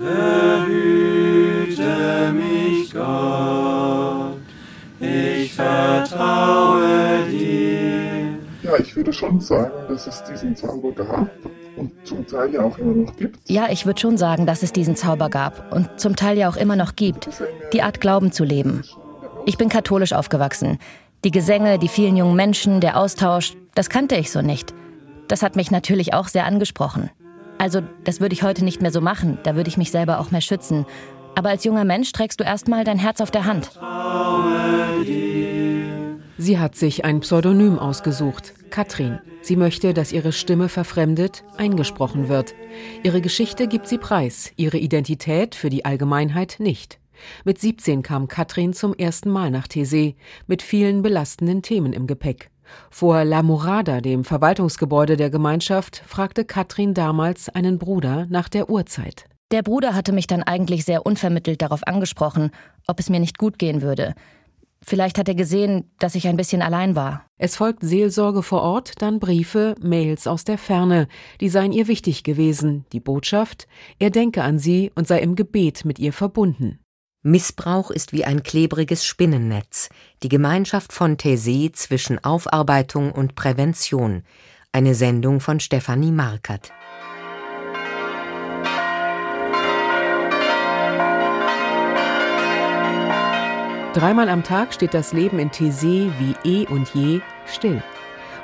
Behüte mich Gott, ich vertraue dir. Ja, ich würde schon sagen, dass es diesen Zauber gab und zum Teil ja auch immer noch gibt. Ja, ich würde schon sagen, dass es diesen Zauber gab und zum Teil ja auch immer noch gibt. Die Art Glauben zu leben. Ich bin katholisch aufgewachsen. Die Gesänge, die vielen jungen Menschen, der Austausch, das kannte ich so nicht. Das hat mich natürlich auch sehr angesprochen. Also, das würde ich heute nicht mehr so machen, da würde ich mich selber auch mehr schützen. Aber als junger Mensch trägst du erstmal dein Herz auf der Hand. Sie hat sich ein Pseudonym ausgesucht, Katrin. Sie möchte, dass ihre Stimme verfremdet, eingesprochen wird. Ihre Geschichte gibt sie preis, ihre Identität für die Allgemeinheit nicht. Mit 17 kam Katrin zum ersten Mal nach Tese, mit vielen belastenden Themen im Gepäck. Vor La Murada, dem Verwaltungsgebäude der Gemeinschaft, fragte Katrin damals einen Bruder nach der Uhrzeit. Der Bruder hatte mich dann eigentlich sehr unvermittelt darauf angesprochen, ob es mir nicht gut gehen würde. Vielleicht hat er gesehen, dass ich ein bisschen allein war. Es folgt Seelsorge vor Ort, dann Briefe, Mails aus der Ferne. Die seien ihr wichtig gewesen. Die Botschaft, er denke an sie und sei im Gebet mit ihr verbunden. Missbrauch ist wie ein klebriges Spinnennetz, die Gemeinschaft von Thésée zwischen Aufarbeitung und Prävention. Eine Sendung von Stefanie Markert. Dreimal am Tag steht das Leben in Thésée wie eh und je still.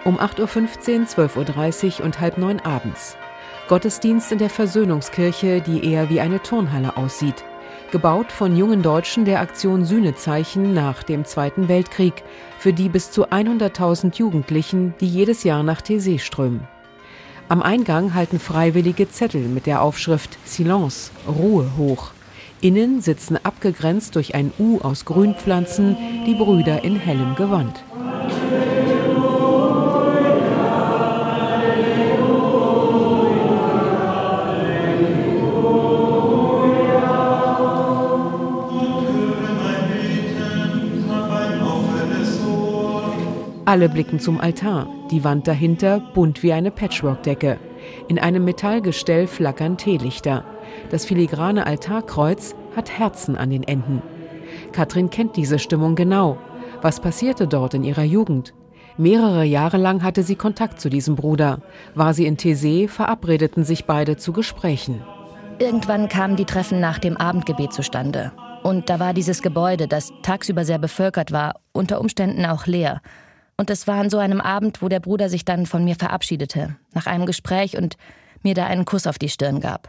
Um 8.15 Uhr, 12.30 Uhr und halb neun abends. Gottesdienst in der Versöhnungskirche, die eher wie eine Turnhalle aussieht gebaut von jungen Deutschen der Aktion Sühnezeichen nach dem Zweiten Weltkrieg, für die bis zu 100.000 Jugendlichen, die jedes Jahr nach Thésée strömen. Am Eingang halten Freiwillige Zettel mit der Aufschrift Silence, Ruhe hoch. Innen sitzen abgegrenzt durch ein U aus Grünpflanzen die Brüder in hellem Gewand. Alle blicken zum Altar, die Wand dahinter bunt wie eine Patchworkdecke. In einem Metallgestell flackern Teelichter. Das filigrane Altarkreuz hat Herzen an den Enden. Katrin kennt diese Stimmung genau. Was passierte dort in ihrer Jugend? Mehrere Jahre lang hatte sie Kontakt zu diesem Bruder. War sie in Thésée, verabredeten sich beide zu Gesprächen. Irgendwann kamen die Treffen nach dem Abendgebet zustande. Und da war dieses Gebäude, das tagsüber sehr bevölkert war, unter Umständen auch leer. Und es war an so einem Abend, wo der Bruder sich dann von mir verabschiedete, nach einem Gespräch und mir da einen Kuss auf die Stirn gab.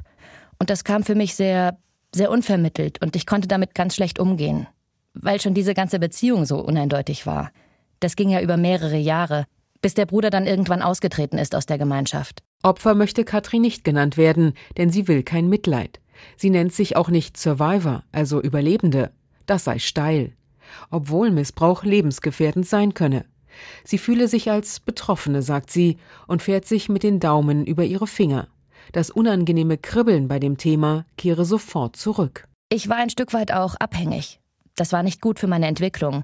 Und das kam für mich sehr, sehr unvermittelt und ich konnte damit ganz schlecht umgehen, weil schon diese ganze Beziehung so uneindeutig war. Das ging ja über mehrere Jahre, bis der Bruder dann irgendwann ausgetreten ist aus der Gemeinschaft. Opfer möchte Katrin nicht genannt werden, denn sie will kein Mitleid. Sie nennt sich auch nicht Survivor, also Überlebende. Das sei steil. Obwohl Missbrauch lebensgefährdend sein könne. Sie fühle sich als Betroffene, sagt sie, und fährt sich mit den Daumen über ihre Finger. Das unangenehme Kribbeln bei dem Thema kehre sofort zurück. Ich war ein Stück weit auch abhängig. Das war nicht gut für meine Entwicklung.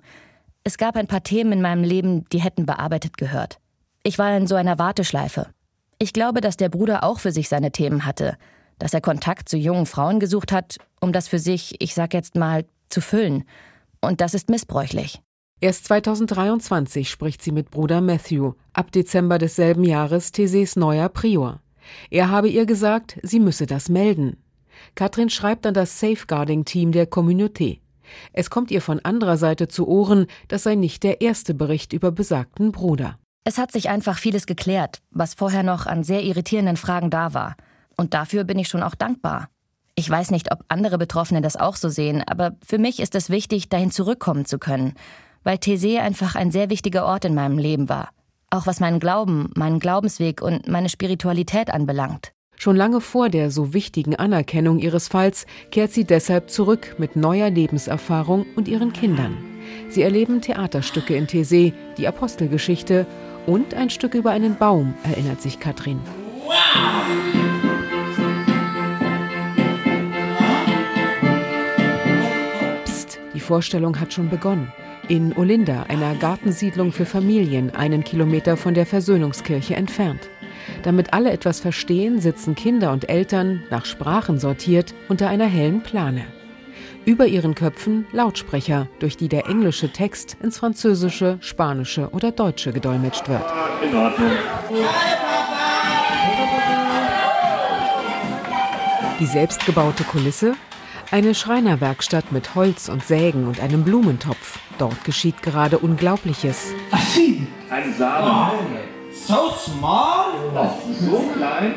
Es gab ein paar Themen in meinem Leben, die hätten bearbeitet gehört. Ich war in so einer Warteschleife. Ich glaube, dass der Bruder auch für sich seine Themen hatte, dass er Kontakt zu jungen Frauen gesucht hat, um das für sich, ich sag jetzt mal, zu füllen. Und das ist missbräuchlich. Erst 2023 spricht sie mit Bruder Matthew, ab Dezember desselben Jahres Theses neuer Prior. Er habe ihr gesagt, sie müsse das melden. Katrin schreibt an das Safeguarding-Team der Communauté. Es kommt ihr von anderer Seite zu Ohren, das sei nicht der erste Bericht über besagten Bruder. Es hat sich einfach vieles geklärt, was vorher noch an sehr irritierenden Fragen da war. Und dafür bin ich schon auch dankbar. Ich weiß nicht, ob andere Betroffene das auch so sehen, aber für mich ist es wichtig, dahin zurückkommen zu können weil Thésée einfach ein sehr wichtiger Ort in meinem Leben war. Auch was meinen Glauben, meinen Glaubensweg und meine Spiritualität anbelangt. Schon lange vor der so wichtigen Anerkennung ihres Falls kehrt sie deshalb zurück mit neuer Lebenserfahrung und ihren Kindern. Sie erleben Theaterstücke in Thésée, die Apostelgeschichte und ein Stück über einen Baum, erinnert sich Katrin. Psst, die Vorstellung hat schon begonnen in Olinda, einer Gartensiedlung für Familien, einen Kilometer von der Versöhnungskirche entfernt. Damit alle etwas verstehen, sitzen Kinder und Eltern, nach Sprachen sortiert, unter einer hellen Plane. Über ihren Köpfen Lautsprecher, durch die der englische Text ins Französische, Spanische oder Deutsche gedolmetscht wird. In Ordnung. Die selbstgebaute Kulisse? Eine Schreinerwerkstatt mit Holz und Sägen und einem Blumentopf. Dort geschieht gerade Unglaubliches. Ein Samen. Oh, so small? So klein?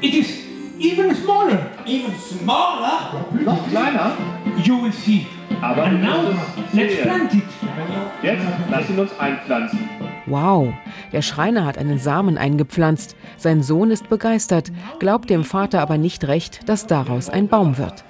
It is even smaller. Even smaller? Noch kleiner? You will see. Aber And now, let's plant it. Jetzt lass ihn uns einpflanzen. Wow, der Schreiner hat einen Samen eingepflanzt. Sein Sohn ist begeistert, glaubt dem Vater aber nicht recht, dass daraus ein Baum wird.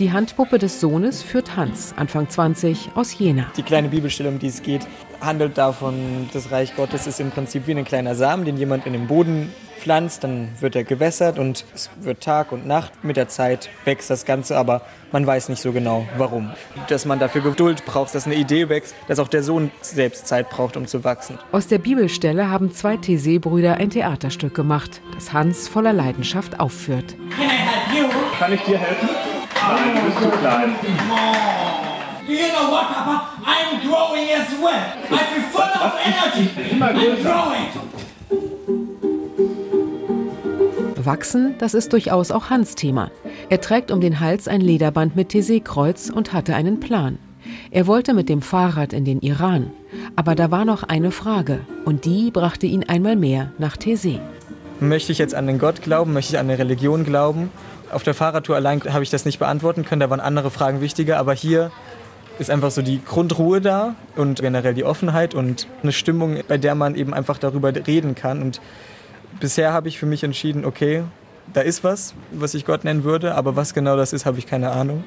Die Handpuppe des Sohnes führt Hans, Anfang 20, aus Jena. Die kleine Bibelstelle, um die es geht, handelt davon, das Reich Gottes ist im Prinzip wie ein kleiner Samen, den jemand in den Boden pflanzt, dann wird er gewässert und es wird Tag und Nacht. Mit der Zeit wächst das Ganze, aber man weiß nicht so genau, warum. Dass man dafür Geduld braucht, dass eine Idee wächst, dass auch der Sohn selbst Zeit braucht, um zu wachsen. Aus der Bibelstelle haben zwei Thésée-Brüder ein Theaterstück gemacht, das Hans voller Leidenschaft aufführt. Kann ich dir helfen? Nein, du bist zu klein. Do you know what, Papa? I'm growing as well. I feel full of energy. Immer größer. Wachsen, das ist durchaus auch Hans Thema. Er trägt um den Hals ein Lederband mit Thésée-Kreuz und hatte einen Plan. Er wollte mit dem Fahrrad in den Iran. Aber da war noch eine Frage und die brachte ihn einmal mehr nach Thésée. Möchte ich jetzt an den Gott glauben? Möchte ich an eine Religion glauben? Auf der Fahrradtour allein habe ich das nicht beantworten können, da waren andere Fragen wichtiger, aber hier ist einfach so die Grundruhe da und generell die Offenheit und eine Stimmung, bei der man eben einfach darüber reden kann. Und bisher habe ich für mich entschieden, okay, da ist was, was ich Gott nennen würde, aber was genau das ist, habe ich keine Ahnung.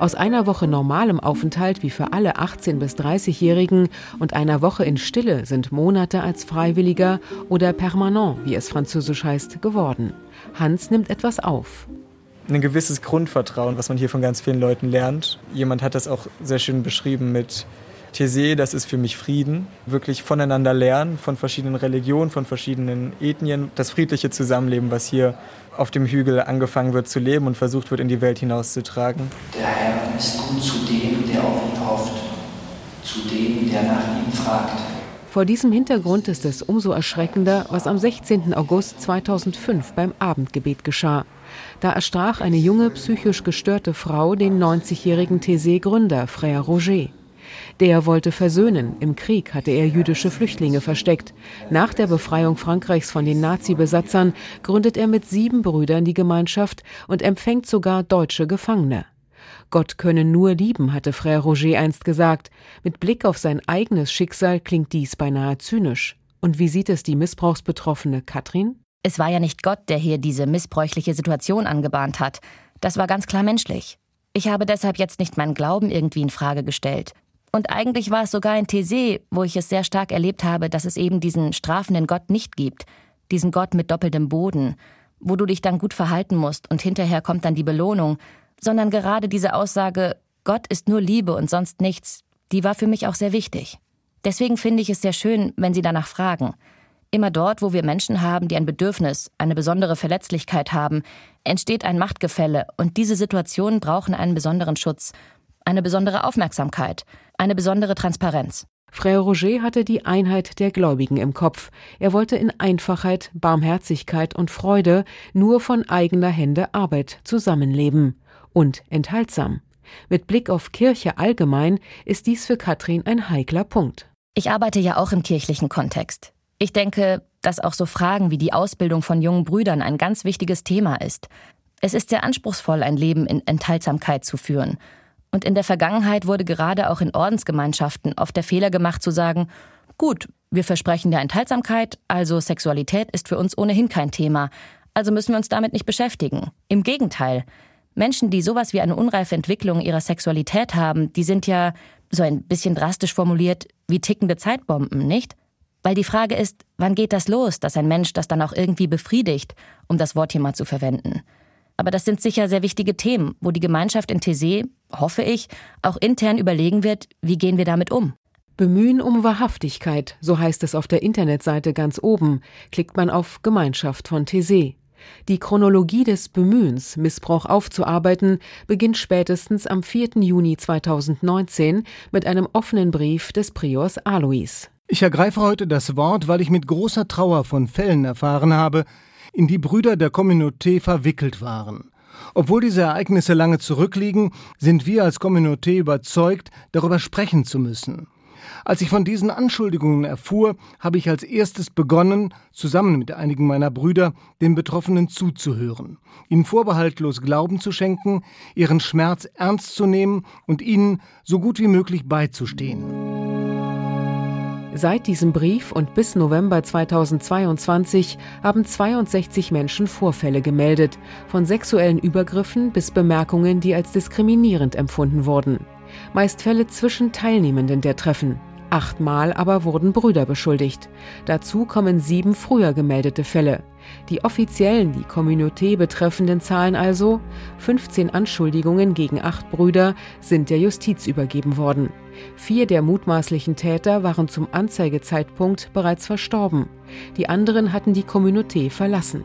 Aus einer Woche normalem Aufenthalt wie für alle 18- bis 30-Jährigen und einer Woche in Stille sind Monate als Freiwilliger oder Permanent, wie es französisch heißt, geworden. Hans nimmt etwas auf. Ein gewisses Grundvertrauen, was man hier von ganz vielen Leuten lernt. Jemand hat das auch sehr schön beschrieben mit Thésée, das ist für mich Frieden. Wirklich voneinander lernen, von verschiedenen Religionen, von verschiedenen Ethnien. Das friedliche Zusammenleben, was hier auf dem Hügel angefangen wird zu leben und versucht wird, in die Welt hinauszutragen. Der Herr ist gut zu dem, der auf ihn hofft, zu dem, der nach ihm fragt. Vor diesem Hintergrund ist es umso erschreckender, was am 16. August 2005 beim Abendgebet geschah. Da erstach eine junge, psychisch gestörte Frau den 90-jährigen Thésée-Gründer, Frère Roger. Der wollte versöhnen. Im Krieg hatte er jüdische Flüchtlinge versteckt. Nach der Befreiung Frankreichs von den Nazi-Besatzern gründet er mit sieben Brüdern die Gemeinschaft und empfängt sogar deutsche Gefangene. Gott könne nur lieben, hatte Frère Roger einst gesagt. Mit Blick auf sein eigenes Schicksal klingt dies beinahe zynisch. Und wie sieht es die Missbrauchsbetroffene Katrin? Es war ja nicht Gott, der hier diese missbräuchliche Situation angebahnt hat. Das war ganz klar menschlich. Ich habe deshalb jetzt nicht meinen Glauben irgendwie in Frage gestellt. Und eigentlich war es sogar in Thésée, wo ich es sehr stark erlebt habe, dass es eben diesen strafenden Gott nicht gibt. Diesen Gott mit doppeltem Boden, wo du dich dann gut verhalten musst und hinterher kommt dann die Belohnung sondern gerade diese Aussage, Gott ist nur Liebe und sonst nichts, die war für mich auch sehr wichtig. Deswegen finde ich es sehr schön, wenn Sie danach fragen. Immer dort, wo wir Menschen haben, die ein Bedürfnis, eine besondere Verletzlichkeit haben, entsteht ein Machtgefälle und diese Situationen brauchen einen besonderen Schutz, eine besondere Aufmerksamkeit, eine besondere Transparenz. Frère Roger hatte die Einheit der Gläubigen im Kopf. Er wollte in Einfachheit, Barmherzigkeit und Freude nur von eigener Hände Arbeit zusammenleben und enthaltsam. Mit Blick auf Kirche allgemein ist dies für Katrin ein heikler Punkt. Ich arbeite ja auch im kirchlichen Kontext. Ich denke, dass auch so Fragen wie die Ausbildung von jungen Brüdern ein ganz wichtiges Thema ist. Es ist sehr anspruchsvoll, ein Leben in Enthaltsamkeit zu führen. Und in der Vergangenheit wurde gerade auch in Ordensgemeinschaften oft der Fehler gemacht zu sagen, gut, wir versprechen der Enthaltsamkeit, also Sexualität ist für uns ohnehin kein Thema, also müssen wir uns damit nicht beschäftigen. Im Gegenteil, Menschen, die sowas wie eine unreife Entwicklung ihrer Sexualität haben, die sind ja, so ein bisschen drastisch formuliert, wie tickende Zeitbomben, nicht? Weil die Frage ist, wann geht das los, dass ein Mensch das dann auch irgendwie befriedigt, um das Wort hier mal zu verwenden. Aber das sind sicher sehr wichtige Themen, wo die Gemeinschaft in Thésée, hoffe ich, auch intern überlegen wird, wie gehen wir damit um. Bemühen um Wahrhaftigkeit, so heißt es auf der Internetseite ganz oben, klickt man auf Gemeinschaft von Thésée. Die Chronologie des Bemühens, Missbrauch aufzuarbeiten, beginnt spätestens am 4. Juni 2019 mit einem offenen Brief des Priors Alois. Ich ergreife heute das Wort, weil ich mit großer Trauer von Fällen erfahren habe, in die Brüder der Communauté verwickelt waren. Obwohl diese Ereignisse lange zurückliegen, sind wir als Communauté überzeugt, darüber sprechen zu müssen. Als ich von diesen Anschuldigungen erfuhr, habe ich als erstes begonnen, zusammen mit einigen meiner Brüder, den Betroffenen zuzuhören, ihnen vorbehaltlos Glauben zu schenken, ihren Schmerz ernst zu nehmen und ihnen so gut wie möglich beizustehen. Seit diesem Brief und bis November 2022 haben 62 Menschen Vorfälle gemeldet, von sexuellen Übergriffen bis Bemerkungen, die als diskriminierend empfunden wurden. Meist Fälle zwischen Teilnehmenden der Treffen. Achtmal aber wurden Brüder beschuldigt. Dazu kommen sieben früher gemeldete Fälle. Die offiziellen, die Communauté betreffenden Zahlen also, 15 Anschuldigungen gegen acht Brüder sind der Justiz übergeben worden. Vier der mutmaßlichen Täter waren zum Anzeigezeitpunkt bereits verstorben. Die anderen hatten die Communauté verlassen.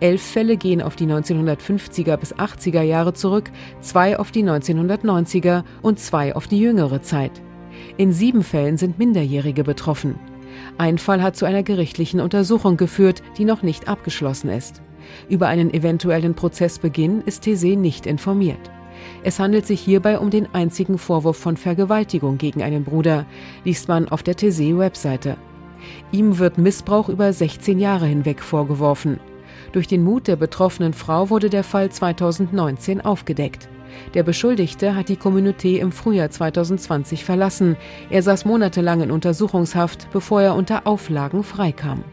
Elf Fälle gehen auf die 1950er bis 80er Jahre zurück, zwei auf die 1990er und zwei auf die jüngere Zeit. In sieben Fällen sind Minderjährige betroffen. Ein Fall hat zu einer gerichtlichen Untersuchung geführt, die noch nicht abgeschlossen ist. Über einen eventuellen Prozessbeginn ist Thésée nicht informiert. Es handelt sich hierbei um den einzigen Vorwurf von Vergewaltigung gegen einen Bruder, liest man auf der Thésée-Webseite. Ihm wird Missbrauch über 16 Jahre hinweg vorgeworfen. Durch den Mut der betroffenen Frau wurde der Fall 2019 aufgedeckt. Der Beschuldigte hat die Communauté im Frühjahr 2020 verlassen. Er saß monatelang in Untersuchungshaft, bevor er unter Auflagen freikam.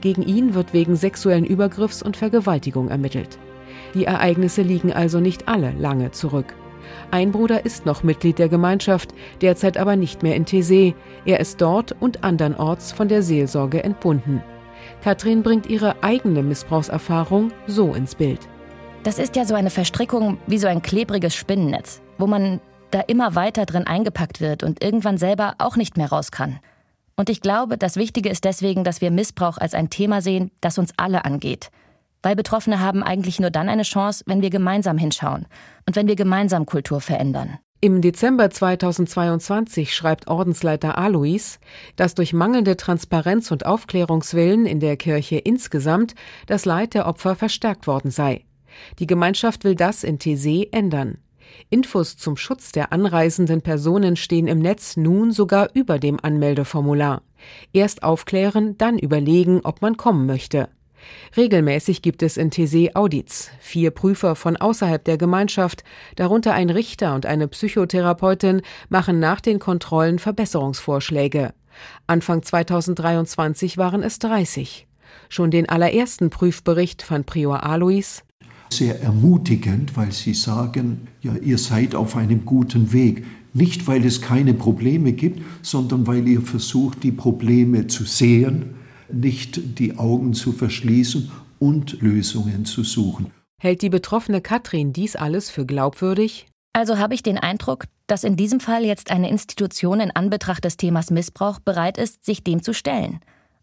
Gegen ihn wird wegen sexuellen Übergriffs und Vergewaltigung ermittelt. Die Ereignisse liegen also nicht alle lange zurück. Ein Bruder ist noch Mitglied der Gemeinschaft, derzeit aber nicht mehr in Thésée. Er ist dort und andernorts von der Seelsorge entbunden. Katrin bringt ihre eigene Missbrauchserfahrung so ins Bild. Das ist ja so eine Verstrickung wie so ein klebriges Spinnennetz, wo man da immer weiter drin eingepackt wird und irgendwann selber auch nicht mehr raus kann. Und ich glaube, das Wichtige ist deswegen, dass wir Missbrauch als ein Thema sehen, das uns alle angeht. Weil Betroffene haben eigentlich nur dann eine Chance, wenn wir gemeinsam hinschauen und wenn wir gemeinsam Kultur verändern. Im Dezember 2022 schreibt Ordensleiter Alois, dass durch mangelnde Transparenz und Aufklärungswillen in der Kirche insgesamt das Leid der Opfer verstärkt worden sei. Die Gemeinschaft will das in Thésée ändern. Infos zum Schutz der anreisenden Personen stehen im Netz nun sogar über dem Anmeldeformular. Erst aufklären, dann überlegen, ob man kommen möchte. Regelmäßig gibt es in Thésée Audits. Vier Prüfer von außerhalb der Gemeinschaft, darunter ein Richter und eine Psychotherapeutin, machen nach den Kontrollen Verbesserungsvorschläge. Anfang 2023 waren es 30. Schon den allerersten Prüfbericht fand Prior Alois sehr ermutigend, weil sie sagen, ja, ihr seid auf einem guten Weg. Nicht, weil es keine Probleme gibt, sondern weil ihr versucht, die Probleme zu sehen nicht die Augen zu verschließen und Lösungen zu suchen. Hält die betroffene Katrin dies alles für glaubwürdig? Also habe ich den Eindruck, dass in diesem Fall jetzt eine Institution in Anbetracht des Themas Missbrauch bereit ist, sich dem zu stellen.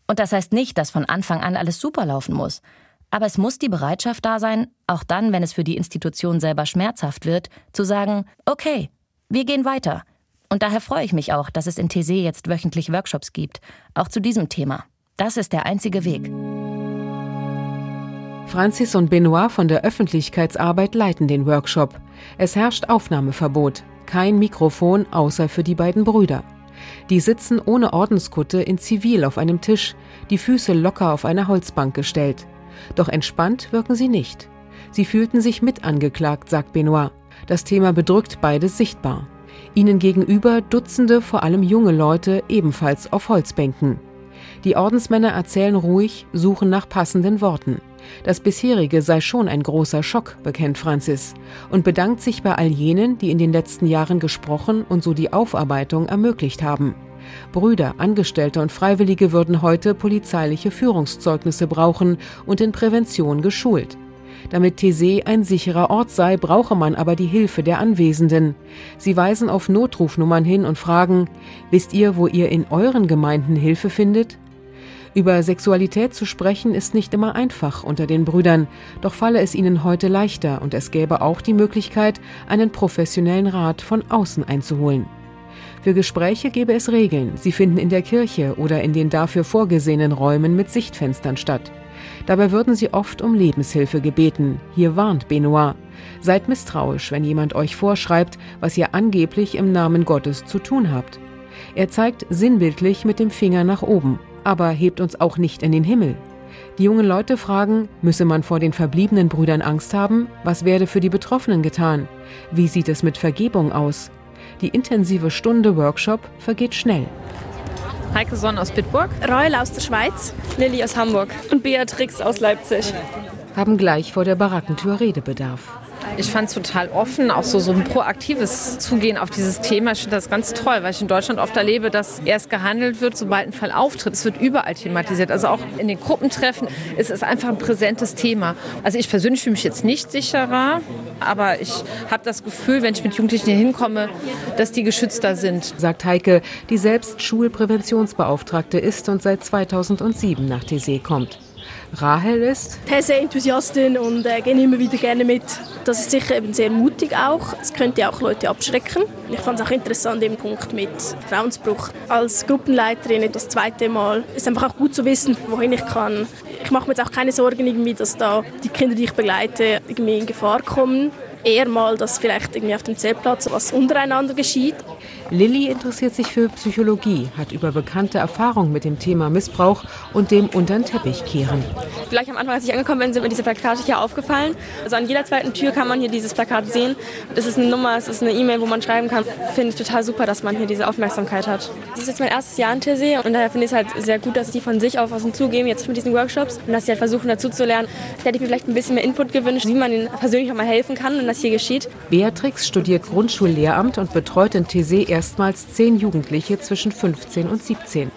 Und das heißt nicht, dass von Anfang an alles super laufen muss. Aber es muss die Bereitschaft da sein, auch dann, wenn es für die Institution selber schmerzhaft wird, zu sagen, okay, wir gehen weiter. Und daher freue ich mich auch, dass es in Thésée jetzt wöchentlich Workshops gibt, auch zu diesem Thema. Das ist der einzige Weg. Francis und Benoit von der Öffentlichkeitsarbeit leiten den Workshop. Es herrscht Aufnahmeverbot. Kein Mikrofon außer für die beiden Brüder. Die sitzen ohne Ordenskutte in Zivil auf einem Tisch, die Füße locker auf eine Holzbank gestellt. Doch entspannt wirken sie nicht. Sie fühlten sich mit angeklagt, sagt Benoit. Das Thema bedrückt beide sichtbar. Ihnen gegenüber Dutzende, vor allem junge Leute, ebenfalls auf Holzbänken. Die Ordensmänner erzählen ruhig, suchen nach passenden Worten. Das bisherige sei schon ein großer Schock, bekennt Francis, und bedankt sich bei all jenen, die in den letzten Jahren gesprochen und so die Aufarbeitung ermöglicht haben. Brüder, Angestellte und Freiwillige würden heute polizeiliche Führungszeugnisse brauchen und in Prävention geschult. Damit Thésée ein sicherer Ort sei, brauche man aber die Hilfe der Anwesenden. Sie weisen auf Notrufnummern hin und fragen, wisst ihr, wo ihr in euren Gemeinden Hilfe findet? Über Sexualität zu sprechen ist nicht immer einfach unter den Brüdern, doch falle es ihnen heute leichter und es gäbe auch die Möglichkeit, einen professionellen Rat von außen einzuholen. Für Gespräche gäbe es Regeln. Sie finden in der Kirche oder in den dafür vorgesehenen Räumen mit Sichtfenstern statt. Dabei würden sie oft um Lebenshilfe gebeten. Hier warnt Benoit. Seid misstrauisch, wenn jemand euch vorschreibt, was ihr angeblich im Namen Gottes zu tun habt. Er zeigt sinnbildlich mit dem Finger nach oben, aber hebt uns auch nicht in den Himmel. Die jungen Leute fragen, müsse man vor den verbliebenen Brüdern Angst haben? Was werde für die Betroffenen getan? Wie sieht es mit Vergebung aus? Die intensive Stunde Workshop vergeht schnell. Heike Sonn aus Bitburg, Reul aus der Schweiz, Lilly aus Hamburg und Beatrix aus Leipzig. Haben gleich vor der Barackentür Redebedarf. Ich fand es total offen, auch so, so ein proaktives Zugehen auf dieses Thema. Ich finde das ganz toll, weil ich in Deutschland oft erlebe, dass erst gehandelt wird, sobald ein Fall auftritt. Es wird überall thematisiert. Also auch in den Gruppentreffen ist es einfach ein präsentes Thema. Also ich persönlich fühle mich jetzt nicht sicherer, aber ich habe das Gefühl, wenn ich mit Jugendlichen hier hinkomme, dass die geschützter sind. Sagt Heike, die selbst Schulpräventionsbeauftragte ist und seit 2007 nach TC kommt. Rahel ist These-Enthusiastin und äh, gehe immer wieder gerne mit. Das ist sicher eben sehr mutig auch. Es könnte auch Leute abschrecken. Ich fand es auch interessant, den Punkt mit Vertrauensbruch. Als Gruppenleiterin das zweite Mal ist einfach auch gut zu wissen, wohin ich kann. Ich mache mir jetzt auch keine Sorgen, irgendwie, dass da die Kinder, die ich begleite, irgendwie in Gefahr kommen eher mal, dass vielleicht irgendwie auf dem Zeltplatz was untereinander geschieht. Lilly interessiert sich für Psychologie, hat über bekannte Erfahrungen mit dem Thema Missbrauch und dem unter den Teppich kehren. Vielleicht am Anfang, als ich angekommen bin, sind mir diese Plakate hier aufgefallen. Also an jeder zweiten Tür kann man hier dieses Plakat sehen. Es ist eine Nummer, es ist eine E-Mail, wo man schreiben kann. Finde ich total super, dass man hier diese Aufmerksamkeit hat. Das ist jetzt mein erstes Jahr in TC und daher finde ich es halt sehr gut, dass die von sich auf was zugeben, jetzt mit diesen Workshops und dass sie halt versuchen dazu zu lernen. Da hätte ich mir vielleicht ein bisschen mehr Input gewünscht, wie man ihnen persönlich auch mal helfen kann und das hier geschieht. Beatrix studiert Grundschullehramt und betreut in TC erstmals zehn Jugendliche zwischen 15 und 17.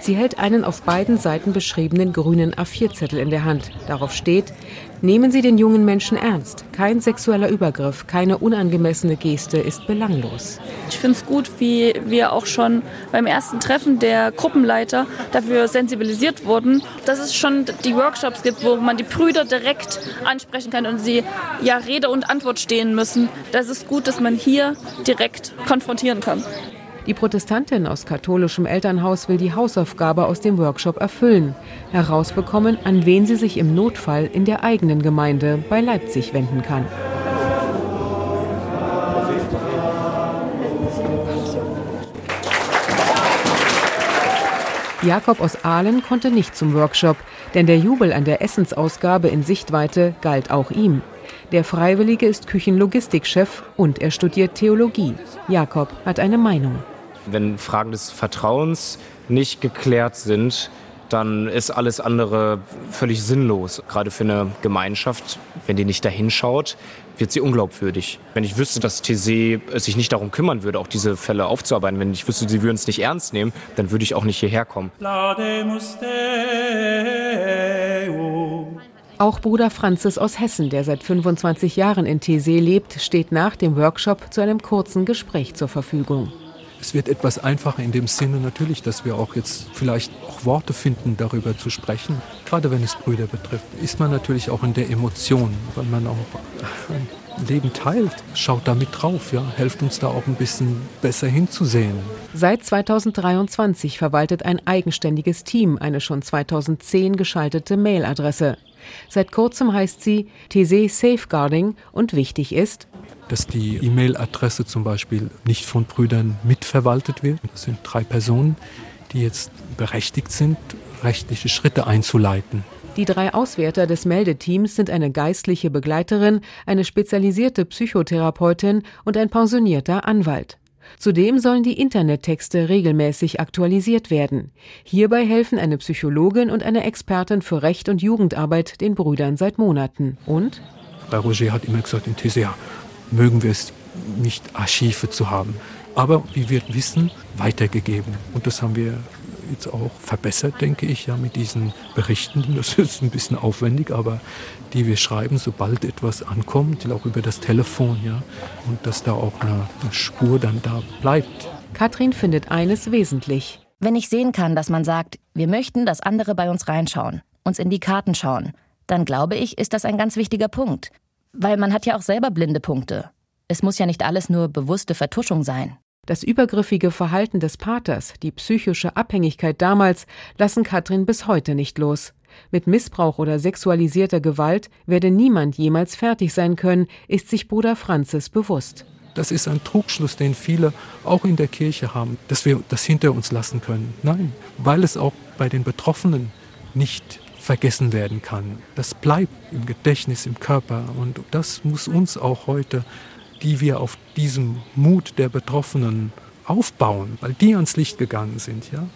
Sie hält einen auf beiden Seiten beschriebenen grünen A4-Zettel in der Hand. Darauf steht, nehmen Sie den jungen Menschen ernst. Kein sexueller Übergriff, keine unangemessene Geste ist belanglos. Ich finde es gut, wie wir auch schon beim ersten Treffen der Gruppenleiter dafür sensibilisiert wurden, dass es schon die Workshops gibt, wo man die Brüder direkt ansprechen kann und sie ja Rede und Antwort stehen müssen. Das ist gut, dass man hier direkt konfrontieren kann. Die Protestantin aus katholischem Elternhaus will die Hausaufgabe aus dem Workshop erfüllen, herausbekommen, an wen sie sich im Notfall in der eigenen Gemeinde bei Leipzig wenden kann. Jakob aus Aalen konnte nicht zum Workshop, denn der Jubel an der Essensausgabe in Sichtweite galt auch ihm. Der Freiwillige ist Küchenlogistikchef und er studiert Theologie. Jakob hat eine Meinung. Wenn Fragen des Vertrauens nicht geklärt sind, dann ist alles andere völlig sinnlos. Gerade für eine Gemeinschaft, wenn die nicht dahin schaut, wird sie unglaubwürdig. Wenn ich wüsste, dass TC sich nicht darum kümmern würde, auch diese Fälle aufzuarbeiten, wenn ich wüsste, sie würden es nicht ernst nehmen, dann würde ich auch nicht hierher kommen. Auch Bruder Franzis aus Hessen, der seit 25 Jahren in Thésée lebt, steht nach dem Workshop zu einem kurzen Gespräch zur Verfügung. Es wird etwas einfacher in dem Sinne natürlich, dass wir auch jetzt vielleicht auch Worte finden, darüber zu sprechen. Gerade wenn es Brüder betrifft, ist man natürlich auch in der Emotion, weil man auch ein Leben teilt. Schaut da mit drauf, ja, helft uns da auch ein bisschen besser hinzusehen. Seit 2023 verwaltet ein eigenständiges Team eine schon 2010 geschaltete Mailadresse. Seit kurzem heißt sie TC Safeguarding und wichtig ist, dass die E-Mail-Adresse zum Beispiel nicht von Brüdern mitverwaltet wird. Das sind drei Personen, die jetzt berechtigt sind, rechtliche Schritte einzuleiten. Die drei Auswerter des Meldeteams sind eine geistliche Begleiterin, eine spezialisierte Psychotherapeutin und ein pensionierter Anwalt. Zudem sollen die Internettexte regelmäßig aktualisiert werden. Hierbei helfen eine Psychologin und eine Expertin für Recht und Jugendarbeit den Brüdern seit Monaten. Und? Bei Roger hat immer gesagt, in TCA mögen wir es nicht, Archive zu haben. Aber wie wir wissen, weitergegeben. Und das haben wir jetzt auch verbessert, denke ich, ja, mit diesen Berichten. Das ist ein bisschen aufwendig, aber die wir schreiben, sobald etwas ankommt, auch über das Telefon, ja, und dass da auch eine, eine Spur dann da bleibt. Katrin findet eines wesentlich. Wenn ich sehen kann, dass man sagt, wir möchten, dass andere bei uns reinschauen, uns in die Karten schauen, dann glaube ich, ist das ein ganz wichtiger Punkt. Weil man hat ja auch selber blinde Punkte. Es muss ja nicht alles nur bewusste Vertuschung sein. Das übergriffige Verhalten des Paters, die psychische Abhängigkeit damals, lassen Katrin bis heute nicht los. Mit Missbrauch oder sexualisierter Gewalt werde niemand jemals fertig sein können, ist sich Bruder Franzis bewusst. Das ist ein Trugschluss, den viele auch in der Kirche haben, dass wir das hinter uns lassen können. Nein, weil es auch bei den Betroffenen nicht vergessen werden kann. Das bleibt im Gedächtnis, im Körper und das muss uns auch heute die wir auf diesem Mut der Betroffenen aufbauen, weil die ans Licht gegangen sind. Ja?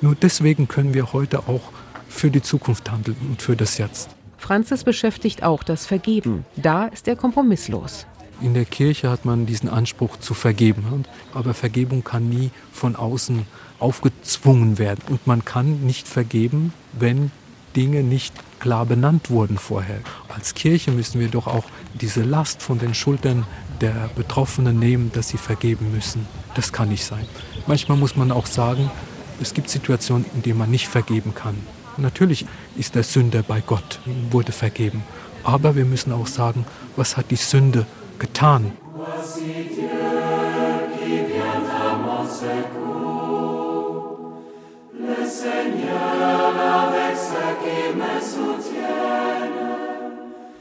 Nur deswegen können wir heute auch für die Zukunft handeln und für das Jetzt. Franzis beschäftigt auch das Vergeben. Da ist er kompromisslos. In der Kirche hat man diesen Anspruch zu vergeben. Aber Vergebung kann nie von außen aufgezwungen werden. Und man kann nicht vergeben, wenn Dinge nicht klar benannt wurden vorher. Als Kirche müssen wir doch auch diese Last von den Schultern der Betroffenen nehmen, dass sie vergeben müssen. Das kann nicht sein. Manchmal muss man auch sagen, es gibt Situationen, in denen man nicht vergeben kann. Natürlich ist der Sünder bei Gott, wurde vergeben. Aber wir müssen auch sagen, was hat die Sünde getan? Le Seigneur avec sa qui me soutienne.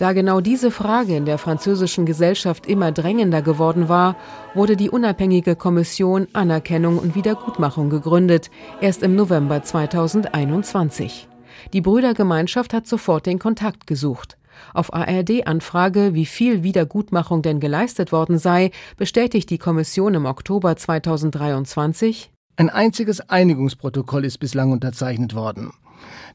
Da genau diese Frage in der französischen Gesellschaft immer drängender geworden war, wurde die unabhängige Kommission Anerkennung und Wiedergutmachung gegründet, erst im November 2021. Die Brüdergemeinschaft hat sofort den Kontakt gesucht. Auf ARD-Anfrage, wie viel Wiedergutmachung denn geleistet worden sei, bestätigt die Kommission im Oktober 2023, ein einziges Einigungsprotokoll ist bislang unterzeichnet worden.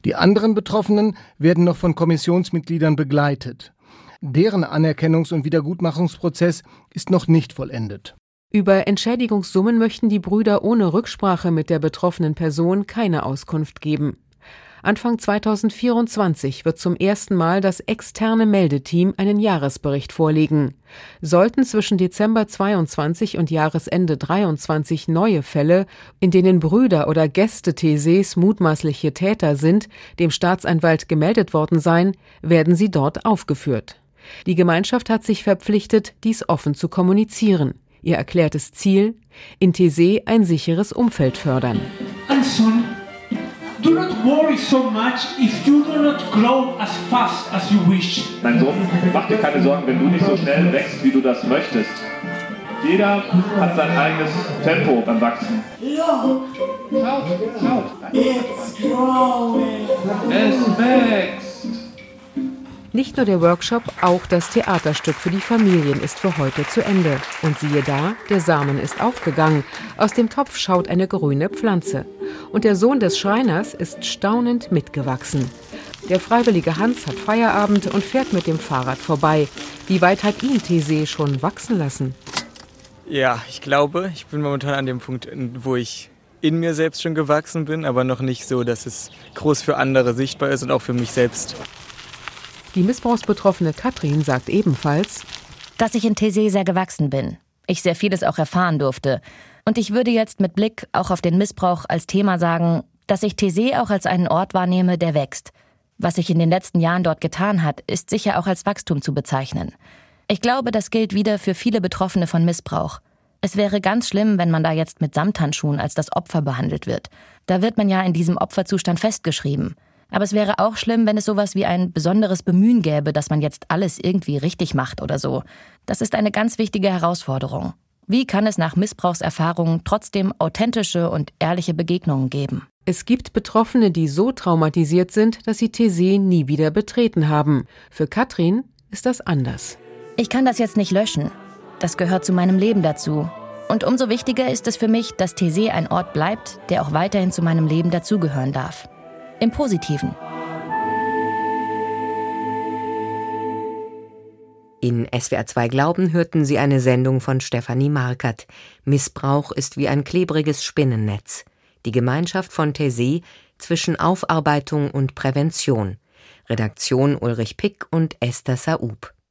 Die anderen Betroffenen werden noch von Kommissionsmitgliedern begleitet. Deren Anerkennungs- und Wiedergutmachungsprozess ist noch nicht vollendet. Über Entschädigungssummen möchten die Brüder ohne Rücksprache mit der betroffenen Person keine Auskunft geben. Anfang 2024 wird zum ersten Mal das externe Meldeteam einen Jahresbericht vorlegen. Sollten zwischen Dezember 22 und Jahresende 23 neue Fälle, in denen Brüder oder Gäste Theses mutmaßliche Täter sind, dem Staatsanwalt gemeldet worden sein, werden sie dort aufgeführt. Die Gemeinschaft hat sich verpflichtet, dies offen zu kommunizieren. Ihr erklärtes Ziel? In Thésée ein sicheres Umfeld fördern. Not worry so much if you do not grow as fast as you wish. Mein Sohn, mach dir keine Sorgen, wenn du nicht so schnell wächst, wie du das möchtest. Jeder hat sein eigenes Tempo beim Wachsen. Look, schaut, schaut. It's growing. Es wächst. Nicht nur der Workshop, auch das Theaterstück für die Familien ist für heute zu Ende. Und siehe da, der Samen ist aufgegangen. Aus dem Topf schaut eine grüne Pflanze. Und der Sohn des Schreiners ist staunend mitgewachsen. Der freiwillige Hans hat Feierabend und fährt mit dem Fahrrad vorbei. Wie weit hat ihn Thésée schon wachsen lassen? Ja, ich glaube, ich bin momentan an dem Punkt, wo ich in mir selbst schon gewachsen bin, aber noch nicht so, dass es groß für andere sichtbar ist und auch für mich selbst. Die missbrauchsbetroffene Katrin sagt ebenfalls, dass ich in Thésée sehr gewachsen bin. Ich sehr vieles auch erfahren durfte. Und ich würde jetzt mit Blick auch auf den Missbrauch als Thema sagen, dass ich Thésée auch als einen Ort wahrnehme, der wächst. Was sich in den letzten Jahren dort getan hat, ist sicher auch als Wachstum zu bezeichnen. Ich glaube, das gilt wieder für viele Betroffene von Missbrauch. Es wäre ganz schlimm, wenn man da jetzt mit Samthandschuhen als das Opfer behandelt wird. Da wird man ja in diesem Opferzustand festgeschrieben. Aber es wäre auch schlimm, wenn es sowas wie ein besonderes Bemühen gäbe, dass man jetzt alles irgendwie richtig macht oder so. Das ist eine ganz wichtige Herausforderung. Wie kann es nach Missbrauchserfahrungen trotzdem authentische und ehrliche Begegnungen geben? Es gibt Betroffene, die so traumatisiert sind, dass sie Thésée nie wieder betreten haben. Für Katrin ist das anders. Ich kann das jetzt nicht löschen. Das gehört zu meinem Leben dazu. Und umso wichtiger ist es für mich, dass Thésée ein Ort bleibt, der auch weiterhin zu meinem Leben dazugehören darf. Im Positiven. In SWR 2 Glauben hörten Sie eine Sendung von Stefanie Markert. Missbrauch ist wie ein klebriges Spinnennetz. Die Gemeinschaft von Taizé zwischen Aufarbeitung und Prävention. Redaktion Ulrich Pick und Esther Saub.